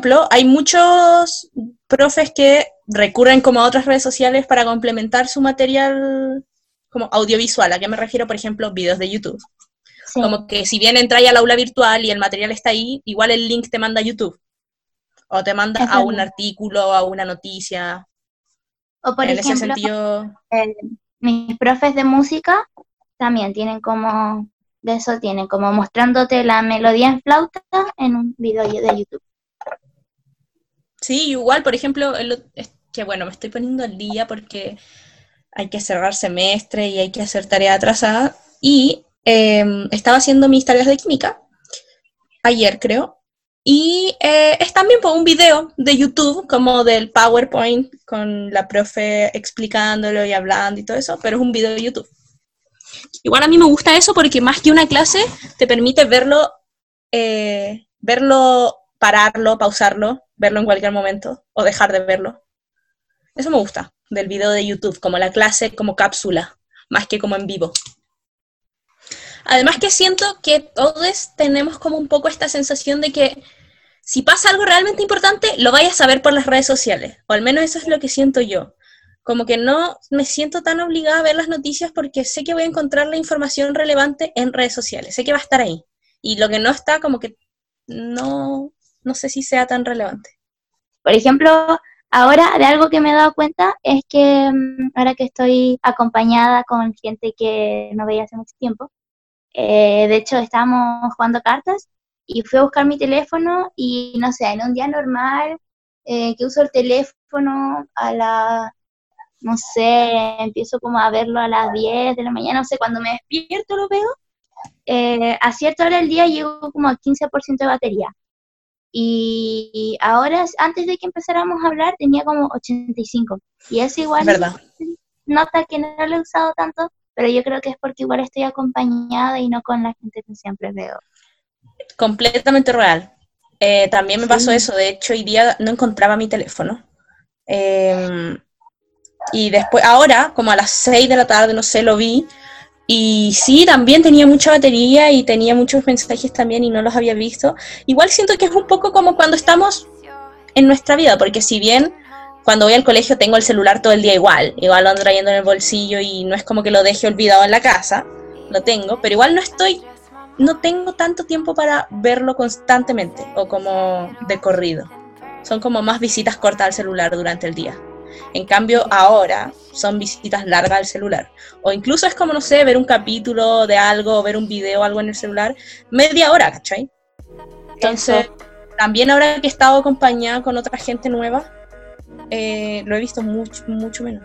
Ejemplo, hay muchos profes que recurren como a otras redes sociales para complementar su material como audiovisual. ¿A qué me refiero? Por ejemplo, videos de YouTube. Como que si bien entras al aula virtual y el material está ahí, igual el link te manda a YouTube. O te manda a un artículo, a una noticia. O por en ese ejemplo, sentido, eh, mis profes de música también tienen como, de eso tienen, como mostrándote la melodía en flauta en un video de YouTube. Sí, igual, por ejemplo, es que bueno, me estoy poniendo al día porque hay que cerrar semestre y hay que hacer tarea atrasada. Y em, estaba haciendo mis tareas de química, ayer creo, y eh, es también por un video de YouTube, como del PowerPoint, con la profe explicándolo y hablando y todo eso, pero es un video de YouTube. Igual a mí me gusta eso porque más que una clase te permite verlo eh, verlo, pararlo, pausarlo, verlo en cualquier momento o dejar de verlo. Eso me gusta del video de YouTube, como la clase, como cápsula, más que como en vivo. Además que siento que todos tenemos como un poco esta sensación de que si pasa algo realmente importante, lo vayas a ver por las redes sociales, o al menos eso es lo que siento yo. Como que no me siento tan obligada a ver las noticias porque sé que voy a encontrar la información relevante en redes sociales, sé que va a estar ahí. Y lo que no está, como que no, no sé si sea tan relevante. Por ejemplo, ahora de algo que me he dado cuenta es que mm, ahora que estoy acompañada con gente que no veía hace mucho tiempo, eh, de hecho estábamos jugando cartas y fui a buscar mi teléfono y no sé, en un día normal eh, que uso el teléfono a la, no sé, empiezo como a verlo a las 10 de la mañana, no sé, cuando me despierto lo veo, eh, a cierta hora del día llego como al 15% de batería. Y ahora, antes de que empezáramos a hablar, tenía como 85. Y es igual. Verdad. Nota que no lo he usado tanto, pero yo creo que es porque igual estoy acompañada y no con la gente que siempre veo. Completamente real. Eh, también me pasó Sí. eso, de hecho hoy día no encontraba mi teléfono. Eh, y después, ahora, como a las 6 de la tarde, no sé, lo vi. Y sí, también tenía mucha batería y tenía muchos mensajes también y no los había visto. Igual siento que es un poco como cuando estamos en nuestra vida, porque si bien cuando voy al colegio tengo el celular todo el día igual, igual lo ando trayendo en el bolsillo y no es como que lo deje olvidado en la casa, lo tengo, pero igual no estoy, no tengo tanto tiempo para verlo constantemente o como de corrido. Son como más visitas cortas al celular durante el día. En cambio, ahora son visitas largas al celular. O incluso es como, no sé, ver un capítulo de algo, o ver un video o algo en el celular, media hora, ¿cachai? Entonces, también ahora que he estado acompañada con otra gente nueva, eh, lo he visto mucho, mucho menos.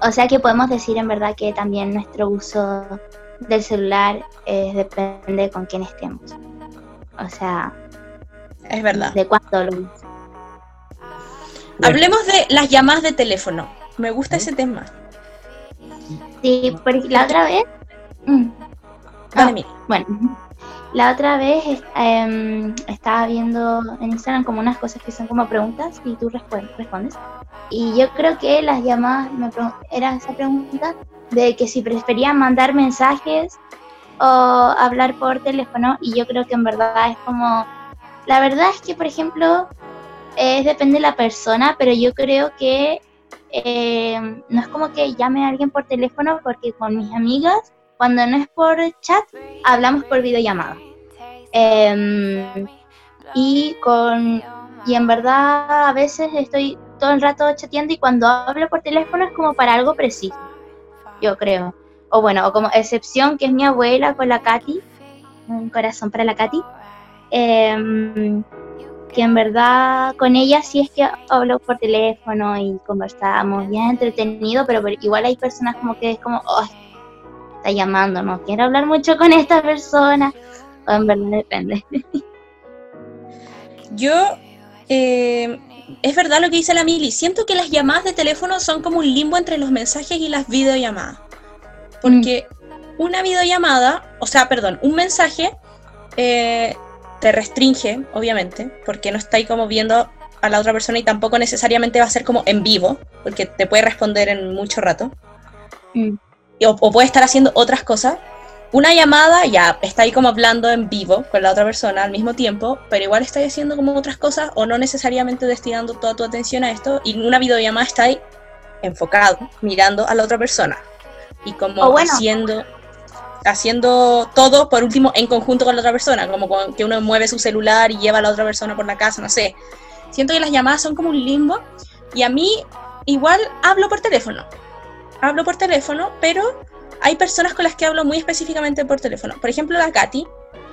O sea que podemos decir en verdad que también nuestro uso del celular eh, depende con quién estemos. O sea, Es verdad. de cuánto lo. Hablemos de las llamadas de teléfono. Me gusta ese tema. Sí, porque la otra vez. mm, Dale, ah, mira. bueno, la otra vez em, estaba viendo en Instagram como unas cosas que son como preguntas y tú respu- respondes. Y yo creo que las llamadas me pregun- era esa pregunta de que si preferían mandar mensajes o hablar por teléfono. Y yo creo que en verdad es como. La verdad es que, por ejemplo, es depende de la persona, pero yo creo que eh, no es como que llame a alguien por teléfono porque con mis amigas, cuando no es por chat, hablamos por videollamada. Em, y con y en verdad a veces estoy todo el rato chateando y cuando hablo por teléfono es como para algo preciso, yo creo. O bueno, o como excepción que es mi abuela con la Katy, un corazón para la Katy. em, que en verdad con ella sí es que hablo por teléfono y conversamos, bien entretenido, pero, igual hay personas como que es como, "Ay, está llamando, no quiero hablar mucho con esta persona, o en verdad depende. Yo, eh, es verdad lo que dice la Mili, siento que las llamadas de teléfono son como un limbo entre los mensajes y las videollamadas. Porque una videollamada, o sea, perdón, un mensaje eh, te restringe, obviamente, porque no estáis como viendo a la otra persona y tampoco necesariamente va a ser como en vivo, porque te puede responder en mucho rato. Mm. O, o puede estar haciendo otras cosas. Una llamada, ya, está ahí como hablando en vivo con la otra persona al mismo tiempo, pero igual estáis haciendo como otras cosas o no necesariamente destinando toda tu atención a esto. Y una videollamada estáis enfocado, mirando a la otra persona. Y como bueno. haciendo haciendo todo por último en conjunto con la otra persona, como con- que uno mueve su celular y lleva a la otra persona por la casa, no sé. Siento que las llamadas son como un limbo y a mí igual hablo por teléfono. Hablo por teléfono, pero hay personas con las que hablo muy específicamente por teléfono. Por ejemplo, la Katy,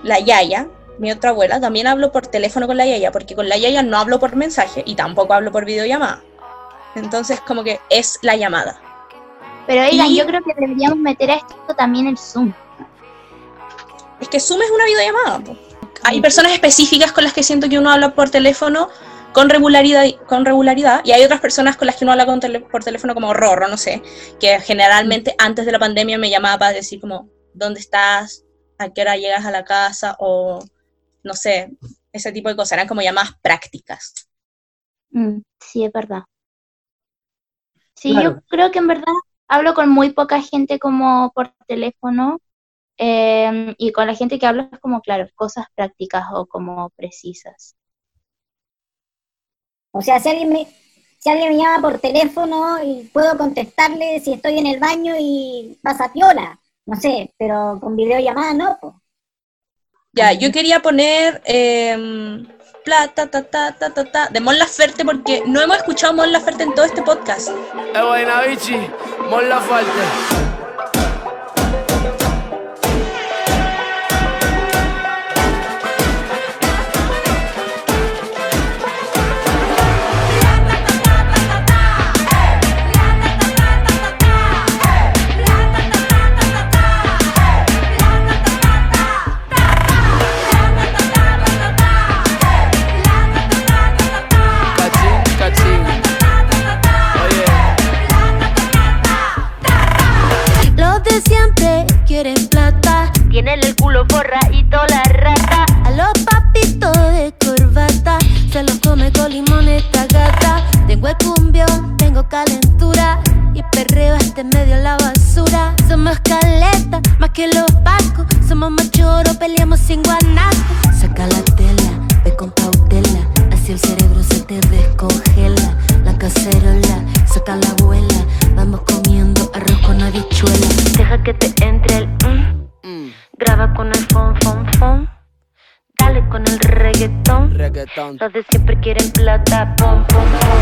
la Yaya, mi otra abuela, también hablo por teléfono con la Yaya, porque con la Yaya no hablo por mensaje y tampoco hablo por videollamada. Entonces, como que es la llamada. Pero oigan, Y- yo creo que deberíamos meter a esto también el Zoom. Es que Zoom es una videollamada. po. Hay personas específicas con las que siento que uno habla por teléfono con regularidad, con regularidad y hay otras personas con las que uno habla con tele- por teléfono como Rorro, no sé, que generalmente antes de la pandemia me llamaba para decir como, ¿dónde estás? ¿A qué hora llegas a la casa? O no sé, ese tipo de cosas, eran como más prácticas. Mm, sí, es verdad. Sí, Claro. yo creo que en verdad hablo con muy poca gente como por teléfono em, y con la gente que hablo es como, claro, cosas prácticas o como precisas. O sea, si alguien me, si alguien me llama por teléfono y puedo contestarle si estoy en el baño y pasa piola, no sé, pero con videollamada no, pues. Ya, yo quería poner em, plata, ta, ta, ta, ta, ta, de Mon Laferte porque no hemos escuchado Mon Laferte en todo este podcast. Eh, buena, bichi, Mon Laferte. Tienen el culo forra y toda la rata. A los papitos de corbata se los come con limón esta gata. Tengo el cumbión, tengo calentura. Y perreo este medio la basura. Somos caleta, más que los pacos. Somos machoros, peleamos sin guanaco. Saca la tela, ve con cautela. Así el cerebro se te descongela. La cacerola, saca la abuela. Vamos comiendo arroz con habichuela. Deja que te entre el. Graba con el fon, fon, fon. Dale con el reggaetón. Reggaetón. Los de siempre quieren plata, pom, pom, pom.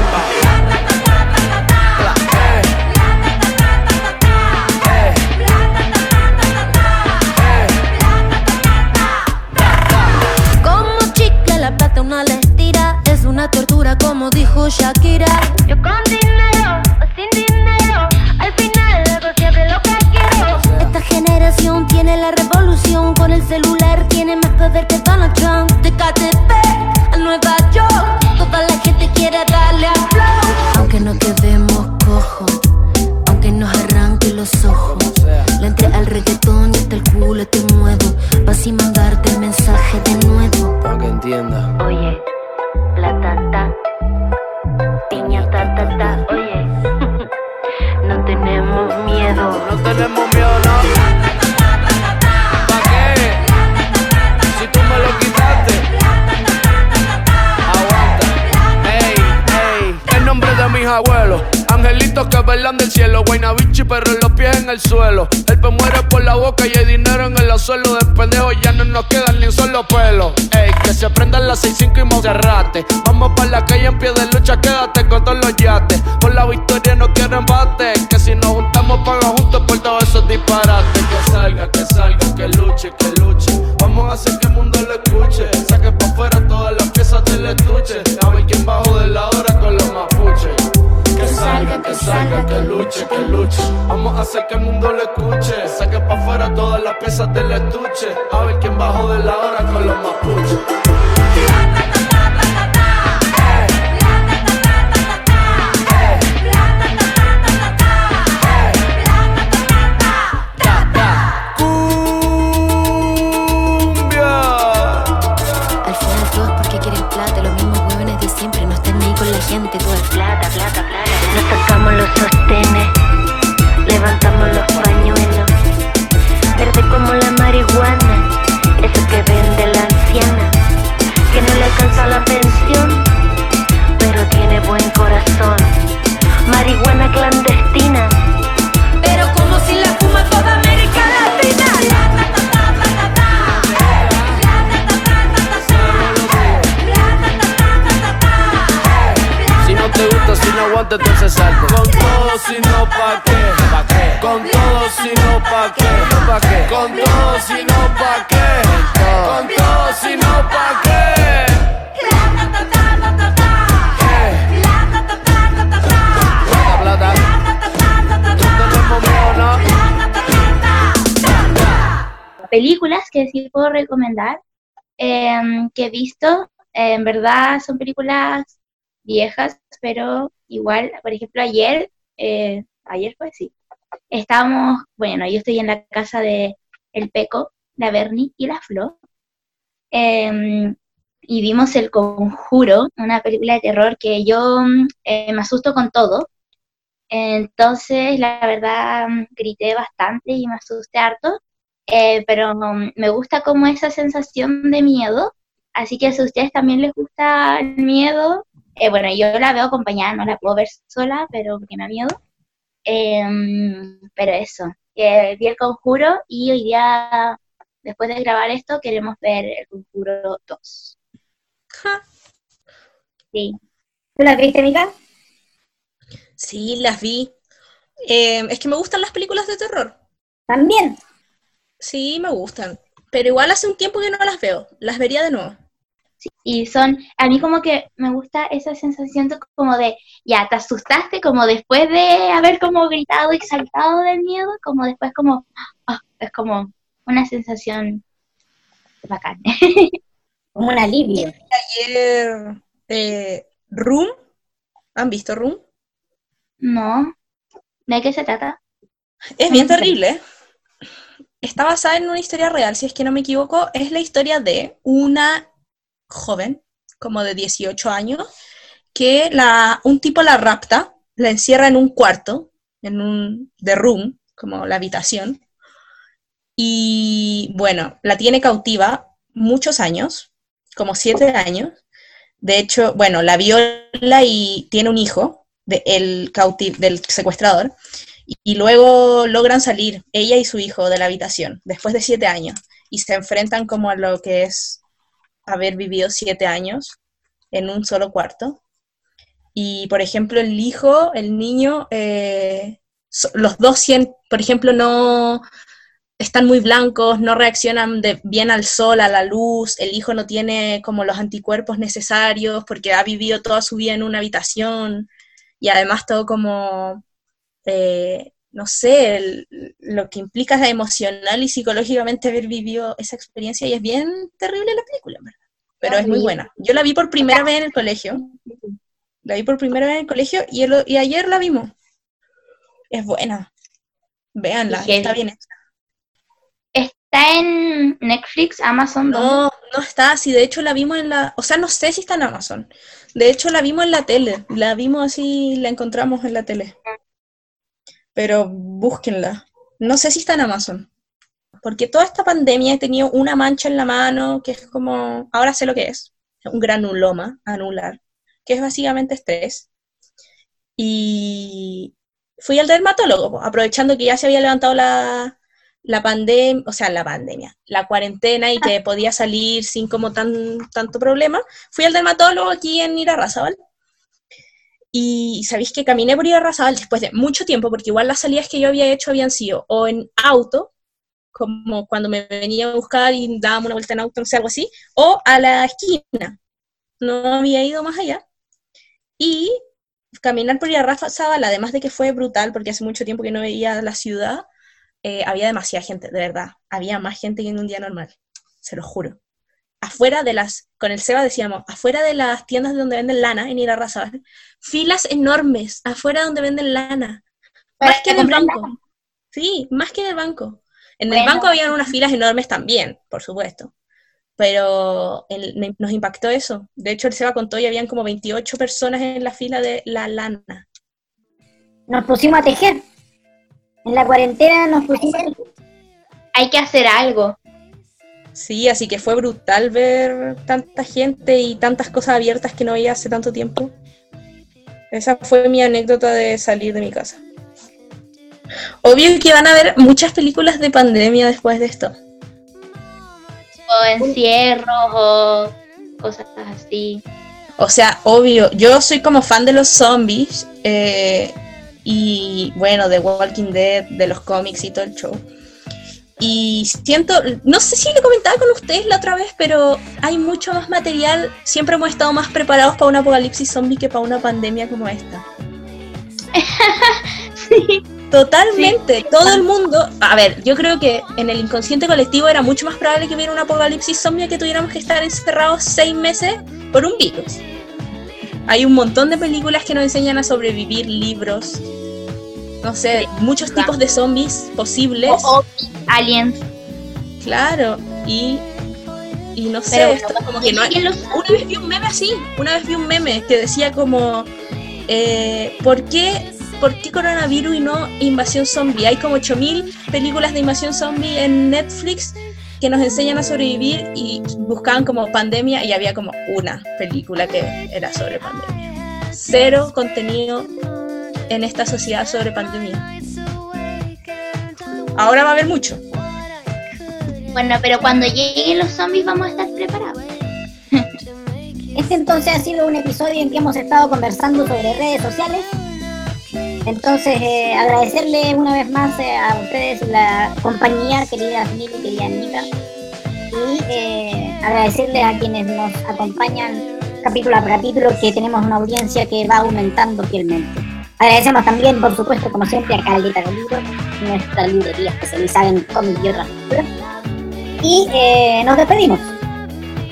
Como chicle la plata una le estira Es una tortura como dijo Shakira Yo con dinero tiene la revolución. Con el celular tiene más poder que Donald Trump. De KTP a Nueva York aguanta, entonces salte. Con todo, si no, pa' qué. ¿Pa qué? Con todo, si no, pa' qué. ¿Pa qué? Con todo, si no, pa' qué. Con todo, si no, pa' qué. Plata, plata. No tenemos miedo, no. películas que sí puedo recomendar em, que he visto. eh, en verdad son películas viejas, pero igual, por ejemplo, ayer, eh, ayer fue sí, estábamos, bueno, yo estoy en la casa de El Peco, la Bernie y la Flo, em, y vimos El Conjuro, una película de terror que yo mm, eh, me asusto con todo. Entonces, la verdad, mm, grité bastante y me asusté harto, eh, pero mm, me gusta como esa sensación de miedo. Así que a ustedes también les gusta el miedo, eh, bueno, yo la veo acompañada, no la puedo ver sola, pero porque me da miedo. Em, pero eso, eh, vi el conjuro y hoy día, después de grabar esto, queremos ver el conjuro 2. Sí. ¿Tú la viste, Mica? Sí, las vi. Eh, es que me gustan las películas de terror. ¿También? Sí, me gustan. Pero igual hace un tiempo que no las veo. Las vería de nuevo. Sí, y son, a mí como que me gusta esa sensación de como de, ya, te asustaste como después de haber como gritado y saltado del miedo, como después como, ah, es como una sensación bacán. Como un alivio. Ayer, eh, Room. ¿Han visto Room? No, ¿de qué se trata? Es bien terrible. Está basada en una historia real, si es que no me equivoco. Es la historia de una joven, como de 18 años, que la, un tipo la rapta, la encierra en un cuarto, en un de room, como la habitación, y bueno, la tiene cautiva muchos años, como siete años. De hecho, bueno, la viola y tiene un hijo de, el del secuestrador, y luego logran salir ella y su hijo de la habitación, después de siete años, y se enfrentan como a lo que es haber vivido siete años en un solo cuarto. Y, por ejemplo, el hijo, el niño, eh, los dos, por ejemplo, no están muy blancos, no reaccionan de- bien al sol, a la luz, el hijo no tiene como los anticuerpos necesarios porque ha vivido toda su vida en una habitación y además todo como, eh, no sé, el- lo que implica emocional y psicológicamente haber vivido esa experiencia y es bien terrible la película, verdad. Pero es muy buena. Yo la vi por primera vez en el colegio. La vi por primera vez en el colegio y, el- y ayer la vimos. Es buena. Véanla, está bien hecha. ¿Está en Netflix, Amazon? No, no está así. De hecho, la vimos en la. O sea, no sé si está en Amazon. De hecho, la vimos en la tele. La vimos así, la encontramos en la tele. Pero búsquenla. No sé si está en Amazon. Porque toda esta pandemia he tenido una mancha en la mano que es como. Ahora sé lo que es. Un granuloma anular. Que es básicamente estrés. Y fui al dermatólogo, aprovechando que ya se había levantado la, la pandemia, o sea, la pandemia, la cuarentena y que podía salir sin como tan, tanto problema, fui al dermatólogo aquí en Irarrázaval. Y sabéis que caminé por Irarrázaval después de mucho tiempo, porque igual las salidas que yo había hecho habían sido o en auto, como cuando me venía a buscar y dábamos una vuelta en auto, no sé, algo así, o a la esquina. No había ido más allá. Y caminar por Irarrázaval, además de que fue brutal, porque hace mucho tiempo que no veía la ciudad, eh, había demasiada gente, de verdad. Había más gente que en un día normal, se lo juro. Afuera de las, con el Seba decíamos, afuera de las tiendas donde venden lana en Irarrázaval, filas enormes, afuera donde venden lana. Para Más que en el banco. Sí, más que en el banco. En el banco habían unas filas enormes también, por supuesto. Pero el- nos impactó eso. De hecho, el Seba contó y habían como 28 personas en la fila de la lana. Nos pusimos a tejer. En la cuarentena nos pusimos a tejer. Hay que hacer algo. Sí, así que fue brutal ver tanta gente y tantas cosas abiertas que no veía hace tanto tiempo. Esa fue mi anécdota de salir de mi casa. Obvio que van a haber muchas películas de pandemia después de esto. O encierros o cosas así. O sea, obvio, yo soy como fan de los zombies eh, y bueno, de Walking Dead, de los cómics y todo el show. Y siento, no sé si le comentaba con ustedes la otra vez, pero hay mucho más material. Siempre hemos estado más preparados para un apocalipsis zombie que para una pandemia como esta. Totalmente, todo el mundo. A ver, yo creo que en el inconsciente colectivo era mucho más probable que hubiera un apocalipsis zombie que tuviéramos que estar encerrados seis meses por un virus. Hay un montón de películas que nos enseñan a sobrevivir, libros, no sé, muchos tipos de zombies posibles. O aliens. Claro, y Y no sé, Pero esto como que no hay- ¿quién los Una vez vi un meme así, una vez vi un meme que decía como, eh, ¿por qué, ¿por qué coronavirus y no invasión zombie? Hay como 8000 películas de invasión zombie en Netflix que nos enseñan a sobrevivir y buscaban como pandemia y había como una película que era sobre pandemia. Cero contenido en esta sociedad sobre pandemia. Ahora va a haber mucho. Bueno, pero cuando lleguen los zombies vamos a estar preparados. Este entonces ha sido un episodio en que hemos estado conversando sobre redes sociales. Entonces, eh, agradecerle una vez más eh, a ustedes la compañía, querida Mili, querida Anita. Y eh, agradecerle a quienes nos acompañan capítulo a capítulo, que tenemos una audiencia que va aumentando fielmente. Agradecemos también, por supuesto, como siempre, a Caleta de Libros, nuestra librería especializada en cómics y otras lecturas. Y eh, nos despedimos.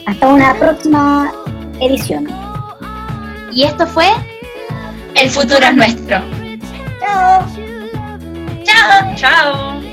Hasta una próxima edición. Y esto fue El futuro es nuestro. Chao. Chao. Chao.